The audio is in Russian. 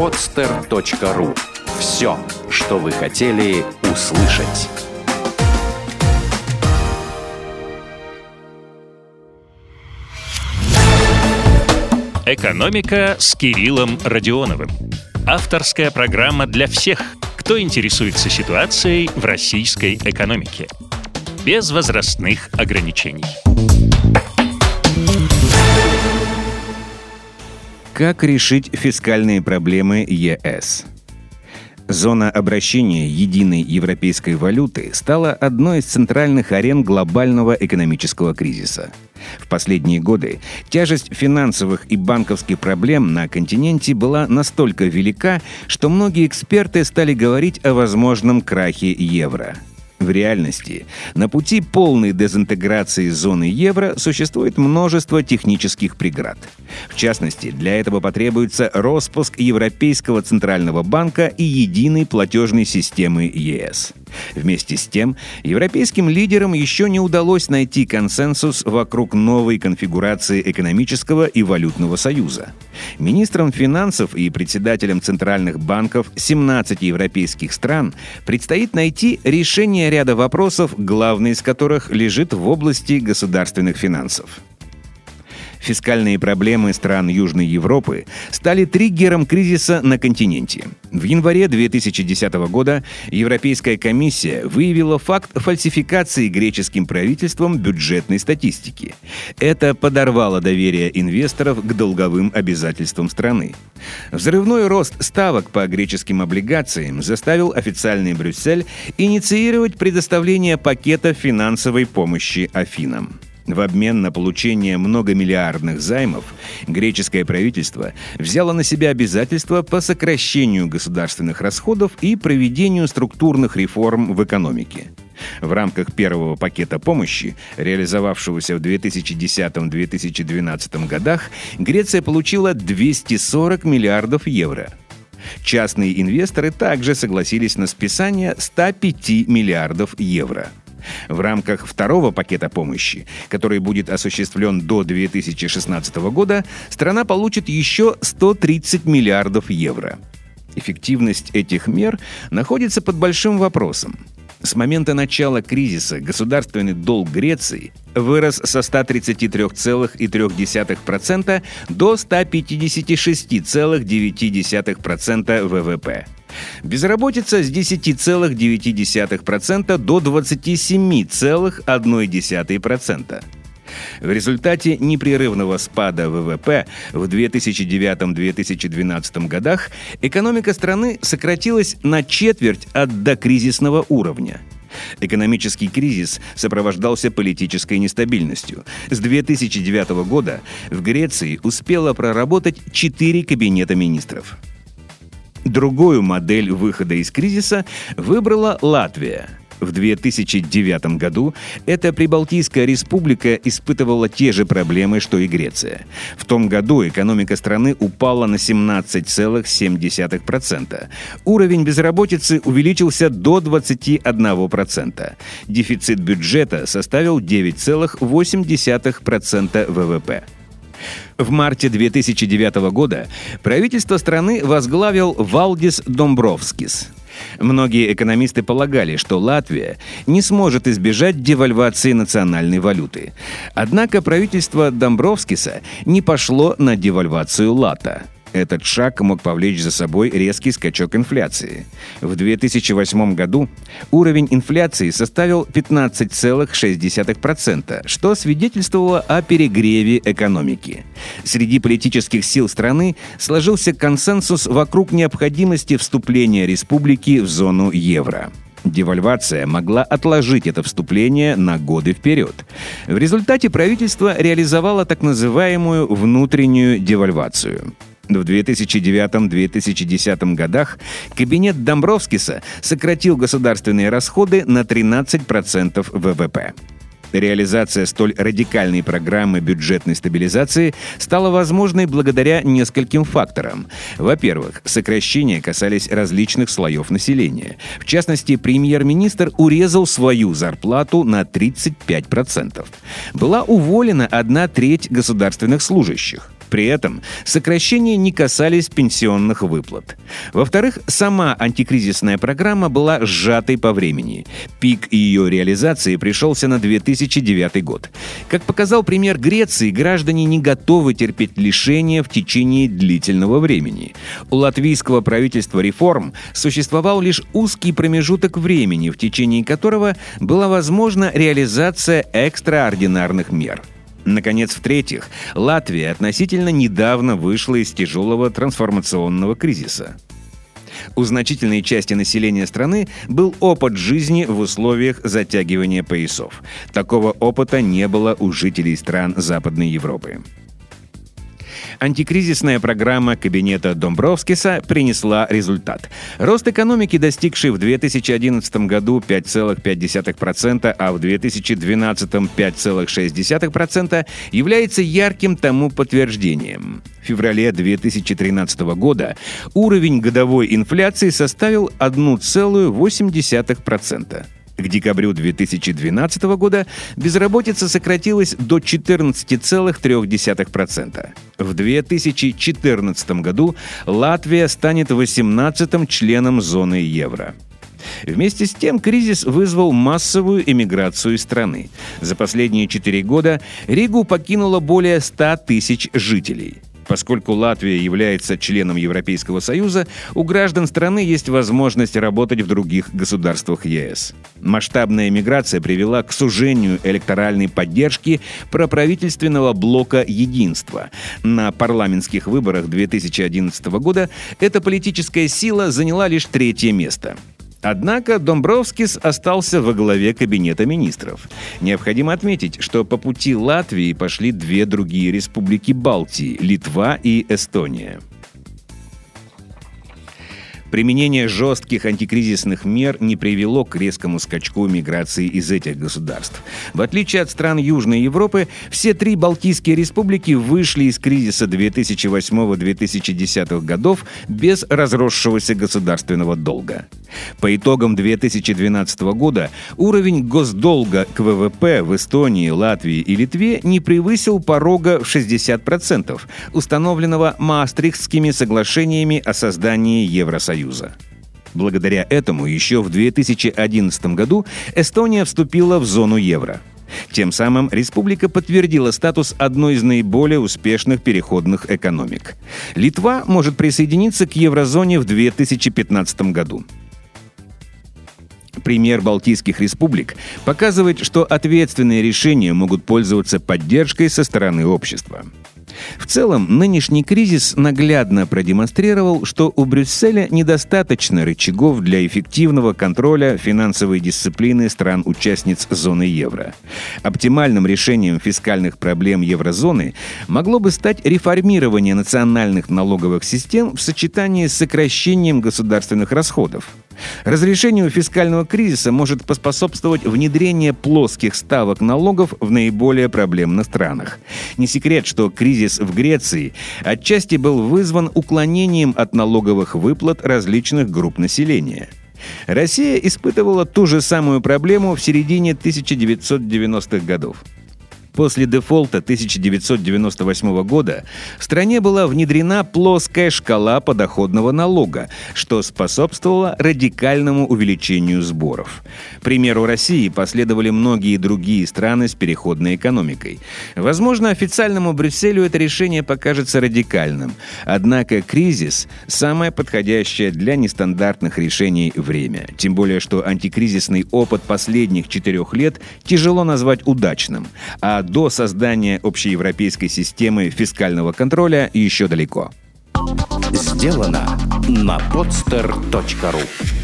podster.ru. Все, что вы хотели услышать. «Экономика» с Кириллом Родионовым. Авторская программа для всех, кто интересуется ситуацией в российской экономике. Без возрастных ограничений. Как решить фискальные проблемы ЕС? Зона обращения единой европейской валюты стала одной из центральных арен глобального экономического кризиса. В последние годы тяжесть финансовых и банковских проблем на континенте была настолько велика, что многие эксперты стали говорить о возможном крахе евро – в реальности на пути полной дезинтеграции зоны евро существует множество технических преград. В частности, для этого потребуется распуск Европейского Центрального банка и единой платежной системы ЕС. Вместе с тем, европейским лидерам еще не удалось найти консенсус вокруг новой конфигурации экономического и валютного союза. Министрам финансов и председателям центральных банков 17 европейских стран предстоит найти решение ряда вопросов, главный из которых лежит в области государственных финансов. Фискальные проблемы стран Южной Европы стали триггером кризиса на континенте. В январе 2010 года Европейская комиссия выявила факт фальсификации греческим правительством бюджетной статистики. Это подорвало доверие инвесторов к долговым обязательствам страны. Взрывной рост ставок по греческим облигациям заставил официальный Брюссель инициировать предоставление пакета финансовой помощи Афинам. В обмен на получение многомиллиардных займов греческое правительство взяло на себя обязательства по сокращению государственных расходов и проведению структурных реформ в экономике. В рамках первого пакета помощи, реализовавшегося в 2010-2012 годах, Греция получила 240 миллиардов евро. Частные инвесторы также согласились на списание 105 миллиардов евро – в рамках второго пакета помощи, который будет осуществлен до 2016 года, страна получит еще 130 миллиардов евро. Эффективность этих мер находится под большим вопросом. С момента начала кризиса государственный долг Греции вырос со 133,3% до 156,9% ВВП. Безработица с 10,9% до 27,1%. В результате непрерывного спада ВВП в 2009-2012 годах экономика страны сократилась на четверть от докризисного уровня. Экономический кризис сопровождался политической нестабильностью. С 2009 года в Греции успело проработать четыре кабинета министров. Другую модель выхода из кризиса выбрала Латвия – в 2009 году эта Прибалтийская республика испытывала те же проблемы, что и Греция. В том году экономика страны упала на 17,7%. Уровень безработицы увеличился до 21%. Дефицит бюджета составил 9,8% ВВП. В марте 2009 года правительство страны возглавил Валдис Домбровскис. Многие экономисты полагали, что Латвия не сможет избежать девальвации национальной валюты. Однако правительство Домбровскиса не пошло на девальвацию лата – этот шаг мог повлечь за собой резкий скачок инфляции. В 2008 году уровень инфляции составил 15,6%, что свидетельствовало о перегреве экономики. Среди политических сил страны сложился консенсус вокруг необходимости вступления республики в зону евро. Девальвация могла отложить это вступление на годы вперед. В результате правительство реализовало так называемую внутреннюю девальвацию – в 2009-2010 годах кабинет Домбровскиса сократил государственные расходы на 13% ВВП. Реализация столь радикальной программы бюджетной стабилизации стала возможной благодаря нескольким факторам. Во-первых, сокращения касались различных слоев населения. В частности, премьер-министр урезал свою зарплату на 35%. Была уволена одна треть государственных служащих. При этом сокращения не касались пенсионных выплат. Во-вторых, сама антикризисная программа была сжатой по времени. Пик ее реализации пришелся на 2009 год. Как показал пример Греции, граждане не готовы терпеть лишения в течение длительного времени. У латвийского правительства реформ существовал лишь узкий промежуток времени, в течение которого была возможна реализация экстраординарных мер – Наконец, в-третьих, Латвия относительно недавно вышла из тяжелого трансформационного кризиса. У значительной части населения страны был опыт жизни в условиях затягивания поясов. Такого опыта не было у жителей стран Западной Европы. Антикризисная программа кабинета Домбровскиса принесла результат. Рост экономики, достигший в 2011 году 5,5%, а в 2012 5,6%, является ярким тому подтверждением. В феврале 2013 года уровень годовой инфляции составил 1,8%. К декабрю 2012 года безработица сократилась до 14,3%. В 2014 году Латвия станет 18-м членом зоны евро. Вместе с тем кризис вызвал массовую эмиграцию страны. За последние четыре года Ригу покинуло более 100 тысяч жителей – Поскольку Латвия является членом Европейского Союза, у граждан страны есть возможность работать в других государствах ЕС. Масштабная миграция привела к сужению электоральной поддержки проправительственного блока «Единство». На парламентских выборах 2011 года эта политическая сила заняла лишь третье место – Однако Домбровскис остался во главе Кабинета министров. Необходимо отметить, что по пути Латвии пошли две другие республики Балтии – Литва и Эстония. Применение жестких антикризисных мер не привело к резкому скачку миграции из этих государств. В отличие от стран Южной Европы, все три Балтийские республики вышли из кризиса 2008-2010 годов без разросшегося государственного долга. По итогам 2012 года уровень госдолга к ВВП в Эстонии, Латвии и Литве не превысил порога в 60%, установленного Маастрихтскими соглашениями о создании Евросоюза. Союза. Благодаря этому еще в 2011 году Эстония вступила в зону евро. Тем самым республика подтвердила статус одной из наиболее успешных переходных экономик. Литва может присоединиться к еврозоне в 2015 году. Пример Балтийских республик показывает, что ответственные решения могут пользоваться поддержкой со стороны общества. В целом, нынешний кризис наглядно продемонстрировал, что у Брюсселя недостаточно рычагов для эффективного контроля финансовой дисциплины стран-участниц зоны евро. Оптимальным решением фискальных проблем еврозоны могло бы стать реформирование национальных налоговых систем в сочетании с сокращением государственных расходов. Разрешению фискального кризиса может поспособствовать внедрение плоских ставок налогов в наиболее проблемных странах. Не секрет, что кризис в Греции отчасти был вызван уклонением от налоговых выплат различных групп населения. Россия испытывала ту же самую проблему в середине 1990-х годов. После дефолта 1998 года в стране была внедрена плоская шкала подоходного налога, что способствовало радикальному увеличению сборов. К примеру России последовали многие другие страны с переходной экономикой. Возможно, официальному Брюсселю это решение покажется радикальным. Однако кризис – самое подходящее для нестандартных решений время. Тем более, что антикризисный опыт последних четырех лет тяжело назвать удачным, до создания общеевропейской системы фискального контроля еще далеко. Сделано на podster.ru